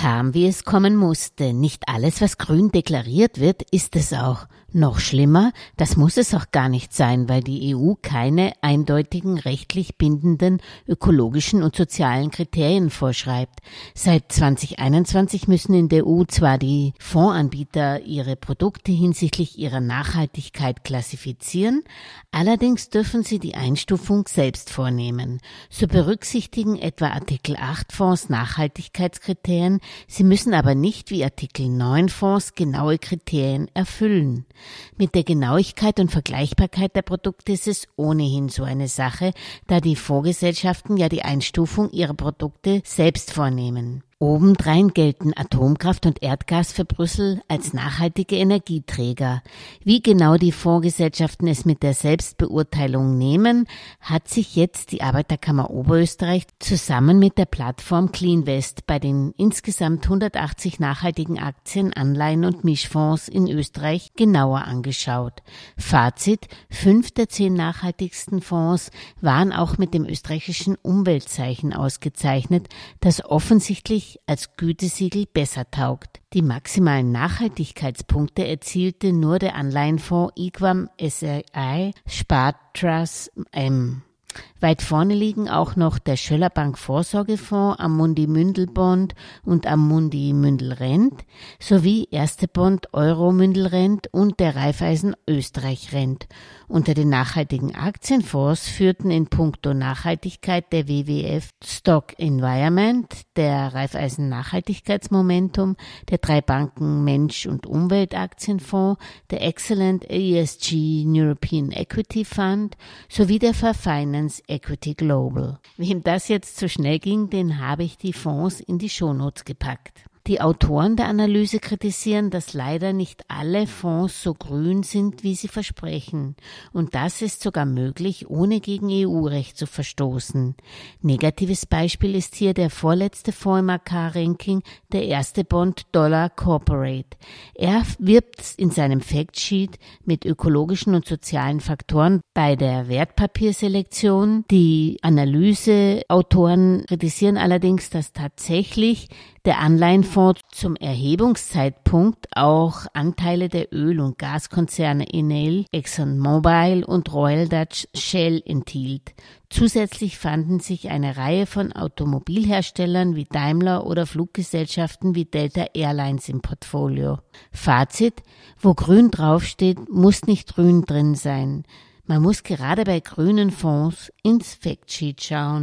Kam, wie es kommen musste. Nicht alles, was grün deklariert wird, ist es auch. Noch schlimmer, das muss es auch gar nicht sein, weil die EU keine eindeutigen rechtlich bindenden ökologischen und sozialen Kriterien vorschreibt. Seit 2021 müssen in der EU zwar die Fondsanbieter ihre Produkte hinsichtlich ihrer Nachhaltigkeit klassifizieren, allerdings dürfen sie die Einstufung selbst vornehmen. So berücksichtigen etwa Artikel 8 Fonds Nachhaltigkeitskriterien, sie müssen aber nicht wie Artikel 9 Fonds genaue Kriterien erfüllen. Mit der Genauigkeit und Vergleichbarkeit der Produkte ist es ohnehin so eine Sache, da die Vorgesellschaften ja die Einstufung ihrer Produkte selbst vornehmen. Obendrein gelten Atomkraft und Erdgas für Brüssel als nachhaltige Energieträger. Wie genau die Fondsgesellschaften es mit der Selbstbeurteilung nehmen, hat sich jetzt die Arbeiterkammer Oberösterreich zusammen mit der Plattform CleanVest bei den insgesamt 180 nachhaltigen Aktien, Anleihen und Mischfonds in Österreich genauer angeschaut. Fazit, fünf der zehn nachhaltigsten Fonds waren auch mit dem österreichischen Umweltzeichen ausgezeichnet, das offensichtlich als Gütesiegel besser taugt. Die maximalen Nachhaltigkeitspunkte erzielte nur der Anleihenfonds Equam SRI Spartrust M. Weit vorne liegen auch noch der Schöllerbank Vorsorgefonds Amundi Mündelbond und Amundi Mündelrent sowie Erste Bond Euro Mündelrent und der Raiffeisen Österreich Rent. Unter den nachhaltigen Aktienfonds führten in puncto Nachhaltigkeit der WWF Stock Environment, der Raiffeisen Nachhaltigkeitsmomentum, der drei Banken Mensch und Umwelt Aktienfonds, der Excellent ESG European Equity Fund sowie der Verfinance Equity Global. Wem das jetzt zu schnell ging, den habe ich die Fonds in die Shownotes gepackt. Die Autoren der Analyse kritisieren, dass leider nicht alle Fonds so grün sind, wie sie versprechen. Und das ist sogar möglich, ohne gegen EU-Recht zu verstoßen. Negatives Beispiel ist hier der vorletzte Fonds im AK-Ranking, der erste Bond Dollar Corporate. Er wirbt in seinem Factsheet mit ökologischen und sozialen Faktoren bei der Wertpapierselektion. Die Analyseautoren kritisieren allerdings, dass tatsächlich der Anleihenfonds zum Erhebungszeitpunkt auch Anteile der Öl- und Gaskonzerne Enel, ExxonMobil und Royal Dutch Shell enthielt. Zusätzlich fanden sich eine Reihe von Automobilherstellern wie Daimler oder Fluggesellschaften wie Delta Airlines im Portfolio. Fazit, wo grün draufsteht, muss nicht grün drin sein. Man muss gerade bei grünen Fonds ins Factsheet schauen.